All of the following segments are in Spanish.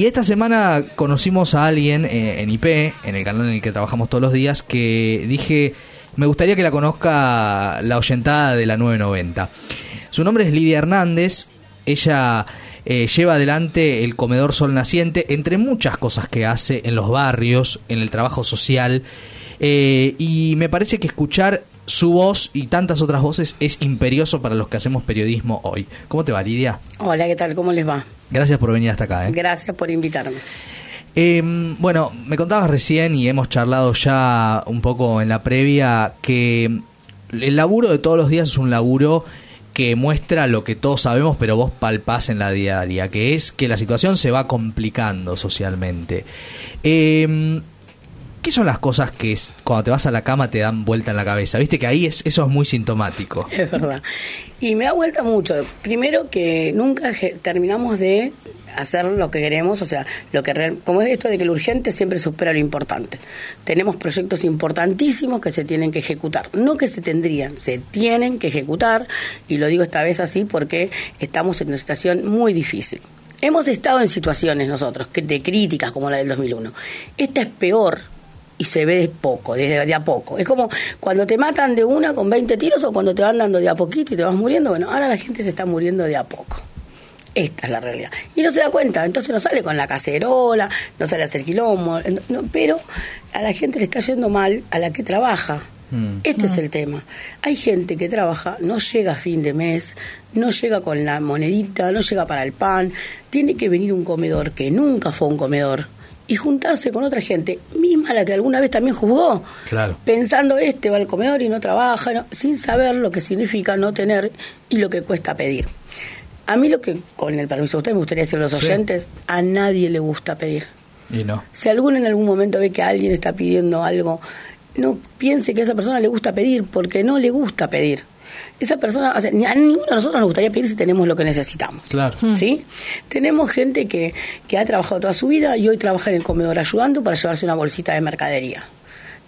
y esta semana conocimos a alguien eh, en IP, en el canal en el que trabajamos todos los días, que dije, me gustaría que la conozca la oyentada de la 990. Su nombre es Lidia Hernández, ella eh, lleva adelante el comedor Sol Naciente, entre muchas cosas que hace en los barrios, en el trabajo social, eh, y me parece que escuchar su voz y tantas otras voces es imperioso para los que hacemos periodismo hoy. ¿Cómo te va, Lidia? Hola, ¿qué tal? ¿Cómo les va? Gracias por venir hasta acá. ¿eh? Gracias por invitarme. Em, bueno, me contabas recién y hemos charlado ya un poco en la previa que el laburo de todos los días es un laburo que muestra lo que todos sabemos, pero vos palpás en la diaria, que es que la situación se va complicando socialmente. Eh, ¿Qué son las cosas que cuando te vas a la cama te dan vuelta en la cabeza? Viste que ahí es, eso es muy sintomático. Es verdad. Y me da vuelta mucho. Primero que nunca terminamos de hacer lo que queremos, o sea, lo que como es esto de que lo urgente siempre supera lo importante. Tenemos proyectos importantísimos que se tienen que ejecutar, no que se tendrían, se tienen que ejecutar y lo digo esta vez así porque estamos en una situación muy difícil. Hemos estado en situaciones nosotros de críticas como la del 2001. Esta es peor y se ve de poco, desde de a poco. Es como cuando te matan de una con 20 tiros o cuando te van dando de a poquito y te vas muriendo. Bueno, ahora la gente se está muriendo de a poco. Esta es la realidad. Y no se da cuenta, entonces no sale con la cacerola, no sale a hacer quilombo, pero a la gente le está yendo mal a la que trabaja. Mm. Este es mm. el tema. Hay gente que trabaja, no llega a fin de mes, no llega con la monedita, no llega para el pan, tiene que venir un comedor que nunca fue un comedor y juntarse con otra gente, misma la que alguna vez también jugó, claro. pensando este va al comedor y no trabaja, sin saber lo que significa no tener y lo que cuesta pedir. A mí lo que, con el permiso de usted, me gustaría decir a los oyentes, a nadie le gusta pedir. Y no. Si alguno en algún momento ve que alguien está pidiendo algo, no piense que a esa persona le gusta pedir, porque no le gusta pedir esa persona, o sea, a ninguno de nosotros nos gustaría pedir si tenemos lo que necesitamos. Claro. ¿Sí? Tenemos gente que, que ha trabajado toda su vida y hoy trabaja en el comedor ayudando para llevarse una bolsita de mercadería.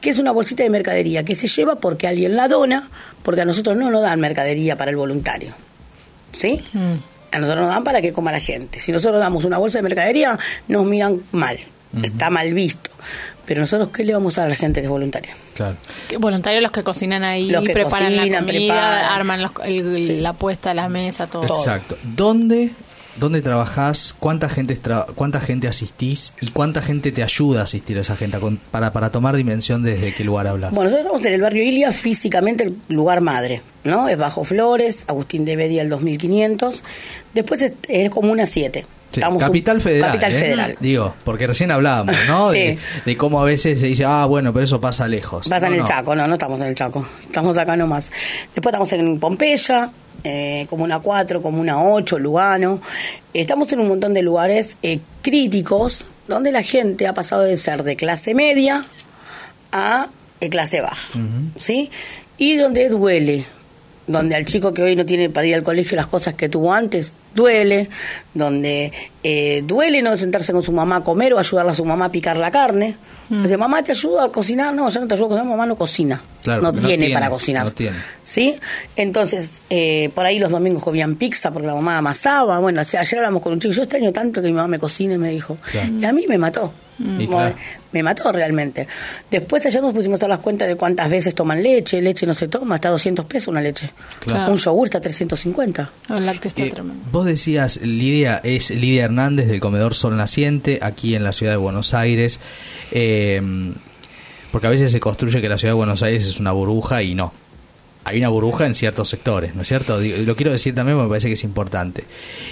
¿Qué es una bolsita de mercadería? Que se lleva porque alguien la dona, porque a nosotros no nos dan mercadería para el voluntario. ¿Sí? Mm. A nosotros nos dan para que coma la gente. Si nosotros damos una bolsa de mercadería, nos miran mal. Está mal visto. Pero nosotros, ¿qué le vamos a dar a la gente que es voluntaria? Claro. Voluntarios los que cocinan ahí, los que preparan la comida, preparan. arman los, el, la puesta, la mesa, todo. Exacto. ¿Dónde, dónde trabajás? ¿Cuánta gente, ¿Cuánta gente asistís? ¿Y cuánta gente te ayuda a asistir a esa gente? Para, para tomar dimensión desde qué lugar hablas. Bueno, nosotros estamos en el barrio Ilia, físicamente el lugar madre, ¿no? Es Bajo Flores, Agustín de Bedia, el 2500. Después es, es Comuna 7 Capital Federal. Capital. ¿eh? Federal. Digo, porque recién hablábamos, ¿no? de, cómo a veces se dice, ah, bueno, pero eso pasa lejos. Pasa en el. Chaco, no, no estamos en el Chaco. Estamos acá nomás. Después estamos en Pompeya, eh, como una 4, como una 8, Lugano. Estamos en un montón de lugares eh, críticos donde la gente ha pasado de ser de clase media a eh, clase baja, ¿sí? Y donde duele, donde al chico que hoy no tiene para ir al colegio las cosas que tuvo antes, duele, donde eh, duele no sentarse con su mamá a comer o ayudarle a su mamá a picar la carne. Mm. Dice, mamá, ¿te ayuda a cocinar? No, yo no te ayudo a cocinar, mamá no cocina. no, tiene para cocinar. No tiene. ¿Sí? Entonces, eh, por ahí los domingos comían pizza porque la mamá amasaba. Bueno, ayer hablamos con un chico, yo extraño tanto que mi mamá me cocine, me dijo. Y a mí me mató. Mm. Me mató realmente. Después ayer nos pusimos a las cuentas de cuántas veces toman leche. Leche no se toma, está a 200 pesos una leche. Un yogur está a 350. El lácteo está tremendo. Vos decías, Lidia, es Lidia Hernández del Comedor Sol Naciente, aquí en la ciudad de Buenos Aires. Eh, porque a veces se construye que la ciudad de Buenos Aires es una burbuja y no hay una burbuja en ciertos sectores, ¿no es cierto? Lo quiero decir también porque me parece que es importante.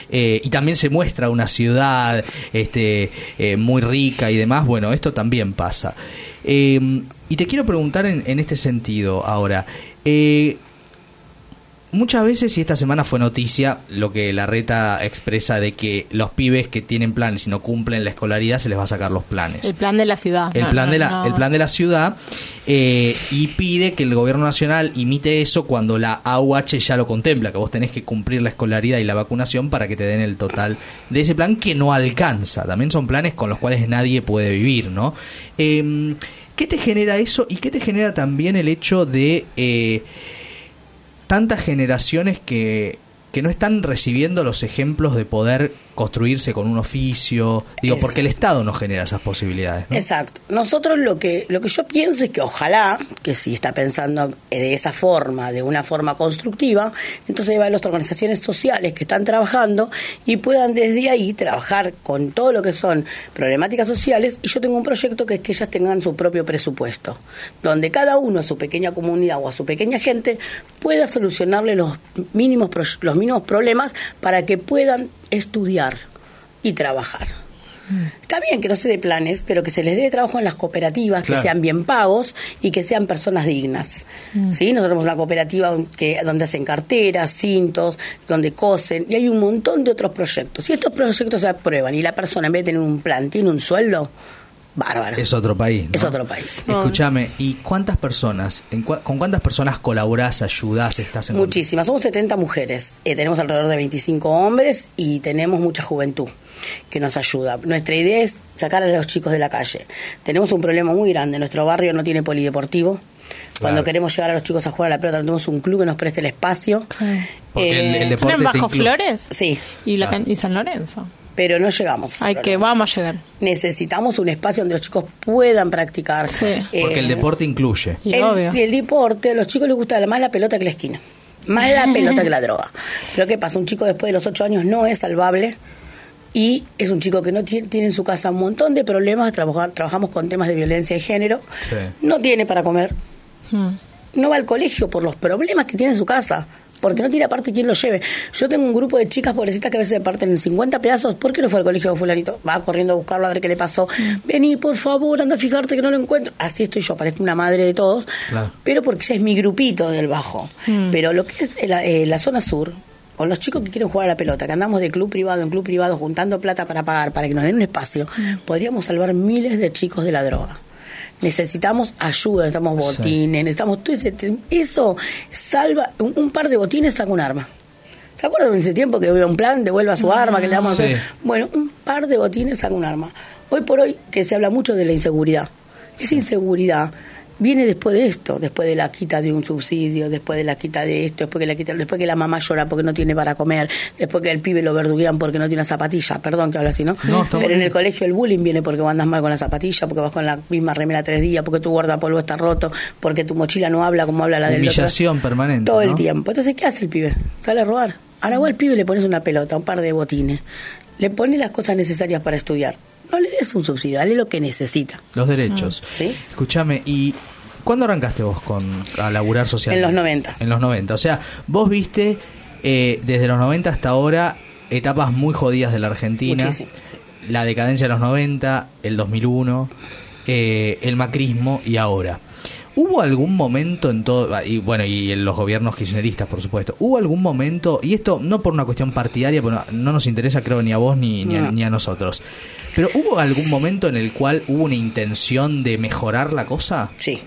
Eh, y también se muestra una ciudad este, eh, muy rica y demás. Bueno, esto también pasa. Eh, y te quiero preguntar en, en este sentido ahora. Muchas veces, y esta semana fue noticia, lo que la reta expresa de que los pibes que tienen planes y no cumplen la escolaridad se les va a sacar los planes. El plan de la ciudad. El, plan, de la, el plan de la ciudad eh, y pide que el gobierno nacional imite eso cuando la AUH ya lo contempla, que vos tenés que cumplir la escolaridad y la vacunación para que te den el total de ese plan que no alcanza. También son planes con los cuales nadie puede vivir, ¿no? Eh, ¿Qué te genera eso y qué te genera también el hecho de... Eh, tantas generaciones que, que no están recibiendo los ejemplos de poder construirse con un oficio, digo, porque el Estado no genera esas posibilidades. Exacto. Nosotros lo que lo que yo pienso es que ojalá, que si está pensando de esa forma, de una forma constructiva, entonces va a las organizaciones sociales que están trabajando y puedan desde ahí trabajar con todo lo que son problemáticas sociales y yo tengo un proyecto que es que ellas tengan su propio presupuesto, donde cada uno a su pequeña comunidad o a su pequeña gente pueda solucionarle los mínimos los mínimos problemas para que puedan estudiar y trabajar. Está bien que no se dé planes, pero que se les dé trabajo en las cooperativas, que sean bien pagos y que sean personas dignas. Mm. ¿Sí? Nosotros tenemos una cooperativa que, donde hacen carteras, cintos, donde cosen, y hay un montón de otros proyectos. Si estos proyectos se aprueban y la persona en vez de tener un plan tiene un sueldo, bárbaro. Es otro país. Es otro país. Escúchame, ¿y cuántas personas, con cuántas personas colaborás, ayudás, estás en Muchísimas, somos 70 mujeres, eh, tenemos alrededor de 25 hombres y tenemos mucha juventud que nos ayuda. Nuestra idea es sacar a los chicos de la calle. Tenemos un problema muy grande, nuestro barrio no tiene polideportivo. Cuando queremos llevar a los chicos a jugar a la pelota, tenemos un club que nos preste el espacio. Porque el, eh, Bajo Flores? Sí. ¿Y, la, ¿Y San Lorenzo? Pero no llegamos. Hay que, vamos a llegar. Necesitamos un espacio donde los chicos puedan practicar. Porque el eh, deporte incluye. Y el, el, deporte, a los chicos les gusta más la pelota que la esquina. Más la pelota que la droga. Pero ¿qué pasa? Un chico después de los ocho años no es salvable y es un chico que no tiene, tiene en su casa un montón de problemas. trabajamos con temas de violencia de género. No tiene para comer. Hmm. No va al colegio por los problemas que tiene en su casa porque no tiene aparte quien lo lleve. Yo tengo un grupo de chicas pobrecitas que a veces se parten en 50 pedazos. ¿Por qué no fue al colegio fulanito? Va corriendo a buscarlo a ver qué le pasó. Mm. Vení, por favor, anda a fijarte que no lo encuentro. Así estoy yo, parezco una madre de todos. Pero porque ese es mi grupito del bajo. Mm. Pero lo que es la, eh, la zona sur, con los chicos que quieren jugar a la pelota, que andamos de club privado en club privado juntando plata para pagar, para que nos den un espacio, mm. podríamos salvar miles de chicos de la droga necesitamos ayuda, necesitamos botines, necesitamos todo ese, eso salva, un, par de botines saca un arma. ¿Se acuerdan en ese tiempo que había un plan, devuelva su arma, que le damos Bueno, un par de botines saca un arma. Hoy por hoy que se habla mucho de la inseguridad. Esa inseguridad viene después de esto, después de la quita de un subsidio, después de la quita de esto, después que la quita, después que la mamá llora porque no tiene para comer, después que el pibe lo verduguean porque no tiene una zapatilla, perdón que habla así, ¿no? Pero en el colegio el bullying viene porque andas mal con la zapatilla, porque vas con la misma remera tres días, porque tu guardapolvo está roto, porque tu mochila no habla como habla la del Humillación permanente. Todo el tiempo. Entonces, ¿qué hace el pibe? Sale a robar. Ahora vos al pibe le pones una pelota, un par de botines, le pones las cosas necesarias para estudiar no le des un subsidio, dale lo que necesita. Los derechos. ¿Sí? Escúchame, ¿y ¿Cuándo arrancaste vos con a laburar social? En los 90. En los 90. O sea, vos viste eh, desde los 90 hasta ahora etapas muy jodidas de la Argentina. La decadencia de los 90, el 2001, eh, el macrismo y ahora. ¿Hubo algún momento en todo, y bueno, y en los gobiernos kirchneristas, por supuesto, hubo algún momento, y esto no por una cuestión partidaria, porque no, nos interesa creo ni a vos ni, ni, a, ni, a, nosotros, pero ¿hubo algún momento en el cual hubo una intención de mejorar la cosa? Sí,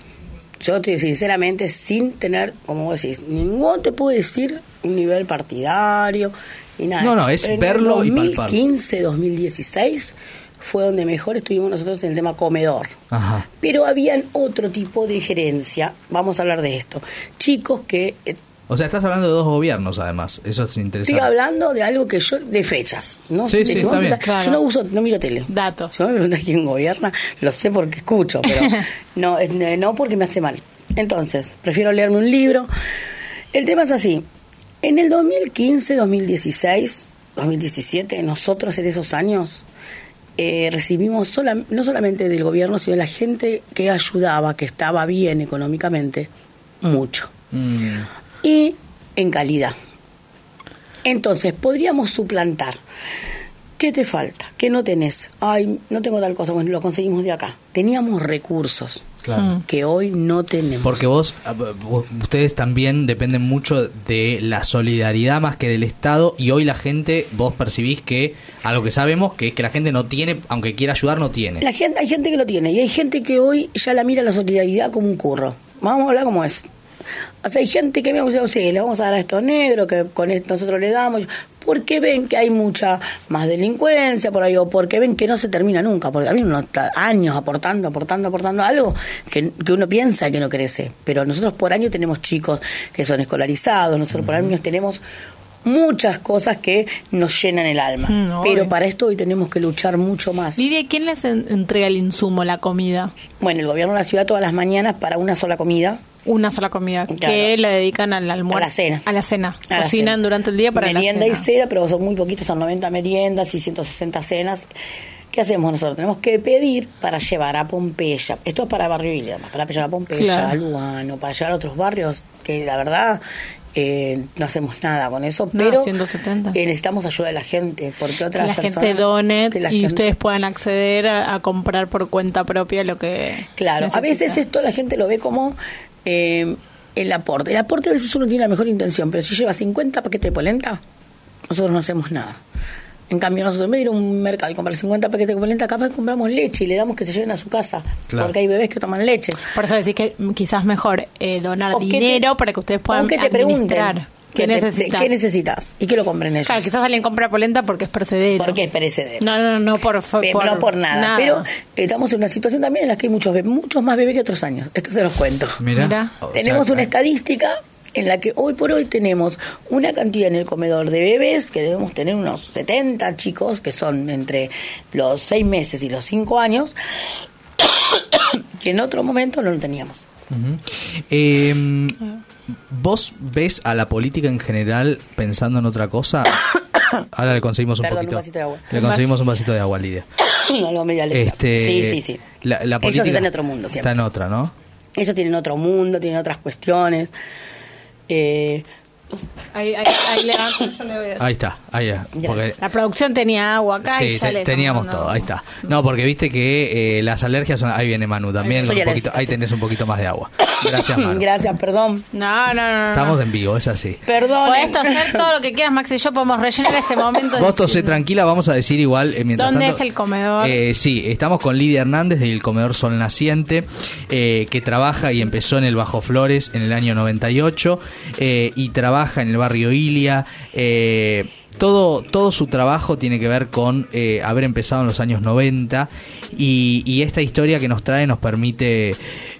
yo sinceramente, sin tener, como vos decís, ningún te puedo decir un nivel partidario y nada. No, no, es verlo en 2015, 2016 fue donde mejor estuvimos nosotros en el tema comedor. Ajá. Pero habían otro tipo de gerencia, vamos a hablar de esto, chicos que eh, o sea, estás hablando de dos gobiernos, además. Eso es interesante. Estoy hablando de algo que yo, de fechas, ¿no? Sí, sí, está bien. Yo no uso, no miro tele. Datos. Si me preguntas quién gobierna, lo sé porque escucho, pero no, no porque me hace mal. Entonces, prefiero leerme un libro. El tema es así. En el 2015, 2016, 2017, nosotros en esos años eh, recibimos no solamente del gobierno, sino de la gente que ayudaba, que estaba bien económicamente, mucho. Mm y en calidad. Entonces, podríamos suplantar. ¿Qué te falta? ¿Qué no tenés? Ay, no tengo tal cosa. Bueno, lo conseguimos de acá. Teníamos recursos que hoy no tenemos. Porque vos, ustedes también dependen mucho de la solidaridad más que del Estado y hoy la gente, vos percibís que, algo que sabemos, que es que la gente no tiene, aunque quiera ayudar, no tiene. La gente, hay gente que lo tiene y hay gente que hoy ya la mira la solidaridad como un curro. Vamos a hablar como es. O sea, hay gente que me dice, sí, le vamos a dar a estos negros, que con esto nosotros le damos, porque ven que hay mucha más delincuencia por ahí, o porque ven que no se termina nunca, porque a mí uno está años aportando, aportando, aportando algo que, que, uno piensa que no crece, pero nosotros por año tenemos chicos que son escolarizados, nosotros por año tenemos muchas cosas que nos llenan el alma. Mm, Pero para esto hoy tenemos que luchar mucho más. Lidia, ¿quién les entrega el insumo, la comida? Bueno, el gobierno de la ciudad todas las mañanas para una sola comida. Una sola comida que le dedican al almuerzo. A la cena. A la cena. Cocinan durante el día para Merienda la cena. y cena, pero son muy poquitos, son 90 meriendas y 160 cenas. ¿Qué hacemos nosotros? Tenemos que pedir para llevar a Pompeya. Esto es para Barrio Villa, para llevar a Pompeya, a Lugano, para llevar a otros barrios que la verdad eh, no hacemos nada con eso, pero 170. Eh, necesitamos ayuda de la gente, porque otras la gente done y ustedes puedan acceder a, comprar por cuenta propia lo que Claro, a veces esto la gente lo ve como eh, el aporte. El aporte a veces uno tiene la mejor intención, pero si lleva 50 paquetes de polenta, nosotros no hacemos nada. En cambio, nosotros en vez de ir a un mercado y comprar 50 paquetes de polenta, capaz compramos leche y le damos que se lleven a su casa. Porque hay bebés que toman leche. Por eso decís que quizás mejor eh, donar dinero para que ustedes puedan que te pregunten. ¿Qué necesitas? ¿Qué necesitas? Y que lo compren ellos. Claro, quizás alguien compra polenta porque es perecedero. Porque es perecedero. No, no, no por, por, no por nada. Pero estamos en una situación también en la que hay muchos muchos más bebés que otros años. Esto se los cuento. Mira. Tenemos una estadística en la que hoy por hoy tenemos una cantidad en el comedor de bebés, que debemos tener unos 70 chicos, que son entre los 6 meses y los 5 años, que en otro momento no lo teníamos. Em, ¿Vos ves a la política en general pensando en otra cosa? Ahora le conseguimos un poquito. de agua. Le conseguimos un vasito de agua, Lidia. este, sí, sí, sí. La, política Ellos están en otro mundo siempre. Está en otra, ¿no? Ellos tienen otro mundo, tienen otras cuestiones. Eh, Ahí, ahí, ahí, yo le voy a... ahí está, ahí porque... La producción tenía agua acá sí, y teníamos todo, ahí está. No, porque viste que eh, las alergias son... Ahí viene Manu también, un poquito, ahí tenés un poquito más de agua. Gracias, Manu. Gracias, perdón. No, no, no. Estamos en vivo, es así. Perdón. Puedes toser todo lo que quieras, Max y yo podemos rellenar este momento. Vos tosé tranquila, vamos a decir igual eh, mientras ¿Dónde es el comedor? Eh, sí, estamos con Lidia Hernández del comedor Sol Naciente, eh, que trabaja y empezó en el Bajo Flores en el año 98 eh, y trabaja en el barrio eh, todo, todo su trabajo tiene que ver con eh, haber empezado en los años 90 y, y, esta historia que nos trae nos permite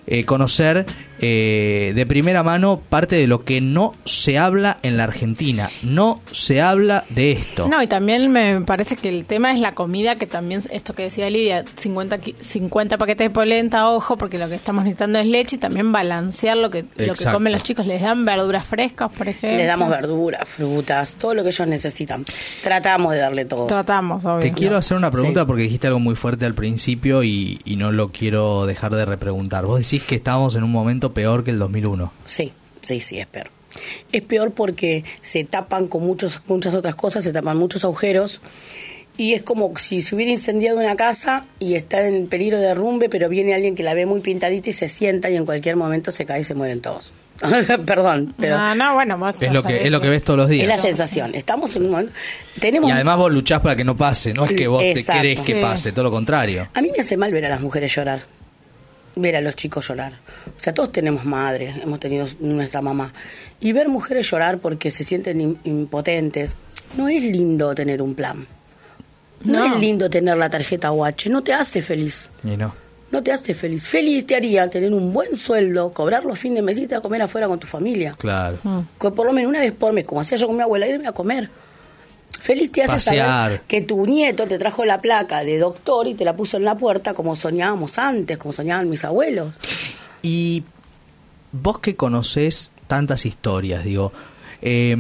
eh, conocer eh, de primera mano parte de lo que no se habla en la Argentina. No se habla de esto. No, y también me parece que el tema es la comida, que también, esto que decía Lidia, 50, 50 paquetes de polenta, ojo, porque lo que estamos necesitando es leche y también balancear lo que, lo que comen los chicos. Les dan verduras frescas, por ejemplo. Les damos verduras, frutas, todo lo que ellos necesitan. Tratamos de darle todo. Tratamos, obvio. Te quiero hacer una pregunta porque dijiste algo muy fuerte al principio y, y no lo quiero dejar de repreguntar. Vos decís que estamos en un momento peor que el 2001. Sí, sí, sí, es peor. Es peor porque se tapan con muchos, muchas otras cosas, se tapan muchos agujeros y es como si se hubiera incendiado una casa y está en peligro de derrumbe, pero viene alguien que la ve muy pintadita y se sienta y en cualquier momento se cae y se mueren todos. Perdón, pero no, no, bueno, es lo que es lo que ves todos los días. Es la sensación. Estamos en un momento tenemos y además vos luchás para que no pase, no es que vos te crees que pase, todo lo contrario. A mí me hace mal ver a las mujeres llorar ver a los chicos llorar. O sea, todos tenemos madres, hemos tenido nuestra mamá. Y ver mujeres llorar porque se sienten impotentes, no es lindo tener un plan. No, es lindo tener la tarjeta UH, no te hace feliz. Y no. No te hace feliz. Feliz te haría tener un buen sueldo, cobrar los fines de mes y a comer afuera con tu familia. Claro. Que por lo menos una vez por mes, como hacía yo con mi abuela, irme a comer. Feliz te hace saber que tu nieto te trajo la placa de doctor y te la puso en la puerta como soñábamos antes, como soñaban mis abuelos. Y vos que conocés tantas historias, digo, eh,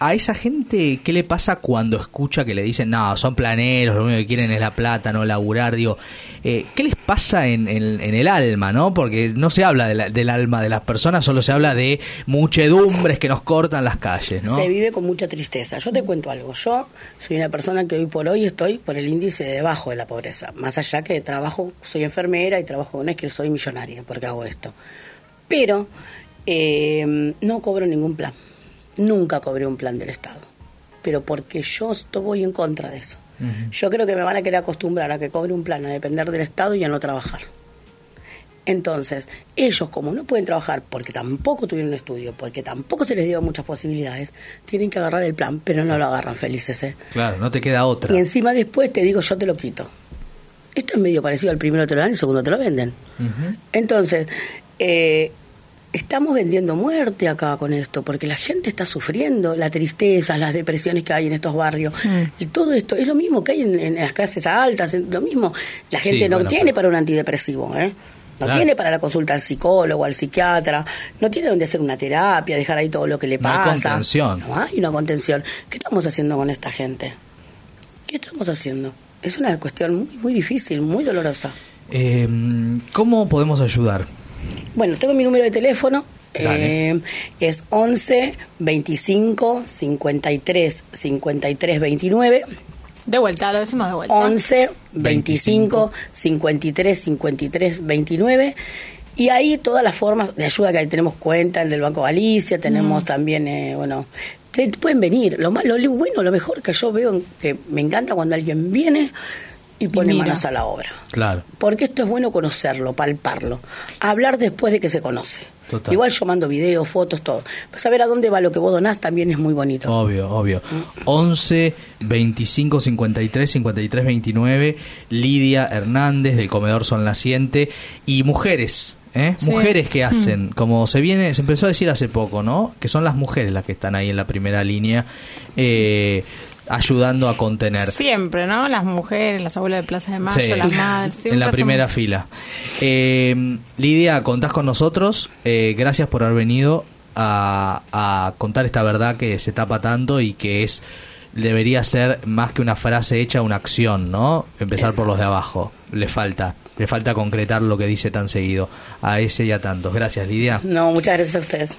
a esa gente, ¿qué le pasa cuando escucha que le dicen, no, son planeros, lo único que quieren es la plata, no laburar? Digo, eh, ¿qué les pasa en, el alma, no? Porque no se habla del alma de las personas, solo se habla de muchedumbres que nos cortan las calles, ¿no? Se vive con mucha tristeza. Yo te cuento algo. Yo soy una persona que hoy por hoy estoy por el índice de debajo de la pobreza. Más allá que trabajo, soy enfermera y trabajo, no es que soy millonaria porque hago esto. Pero eh, no cobro ningún plan Nunca cobré un plan del Estado, pero porque yo estoy en contra de eso. Yo creo que me van a querer acostumbrar a que cobre un plan a depender del Estado y a no trabajar. Entonces, ellos como no pueden trabajar porque tampoco tuvieron estudio, porque tampoco se les dio muchas posibilidades, tienen que agarrar el plan, pero no lo agarran felices. ¿eh? Claro, no te queda otra. Y encima después te digo, yo te lo quito. Esto es medio parecido al primero te lo dan y el segundo te lo venden. Entonces, eh, estamos vendiendo muerte acá con esto, porque la gente está sufriendo la tristeza, las depresiones que hay en estos barrios. Mm. Y todo esto es lo mismo que hay en, las clases altas, lo mismo. La gente no tiene para un antidepresivo, ¿eh? No tiene para la consulta al psicólogo, al psiquiatra, no tiene donde hacer una terapia, dejar ahí todo lo que le pasa. No hay contención. No hay una contención. ¿Qué estamos haciendo con esta gente? ¿Qué estamos haciendo? Es una cuestión muy, muy difícil, muy dolorosa. Eh, ¿Cómo podemos ayudar? Bueno, tengo mi número de teléfono, eh, es 11 25 53 53 29. De vuelta, lo decimos de vuelta. 11 25 53 53 29. Y ahí todas las formas de ayuda que hay. Tenemos cuenta, el del Banco Galicia, tenemos también, eh, bueno, pueden venir. Lo, más, lo bueno, lo mejor que yo veo, que me encanta cuando alguien viene y pone manos a la obra. Claro. Porque esto es bueno conocerlo, palparlo. Hablar después de que se conoce. Igual yo mando videos, fotos, todo. Pues saber a dónde va lo que vos donás también es muy bonito. Obvio, obvio. 11 25 53 53 29 Lidia Hernández del Comedor Son Naciente y mujeres. ¿Eh? Mujeres que hacen, mm. como se viene, se empezó a decir hace poco, ¿no? Que son las mujeres las que están ahí en la primera línea. Eh, ayudando a contener. Siempre, ¿no? Las mujeres, las abuelas de Plaza de Mayo, las madres. En la primera fila. Eh, Lidia, contás con nosotros. Eh, gracias por haber venido a, a contar esta verdad que se tapa tanto y que es debería ser más que una frase hecha una acción, ¿no? Empezar por los de abajo. Le falta, le falta concretar lo que dice tan seguido a ese y a tantos. Gracias, Lidia. No, muchas gracias a ustedes.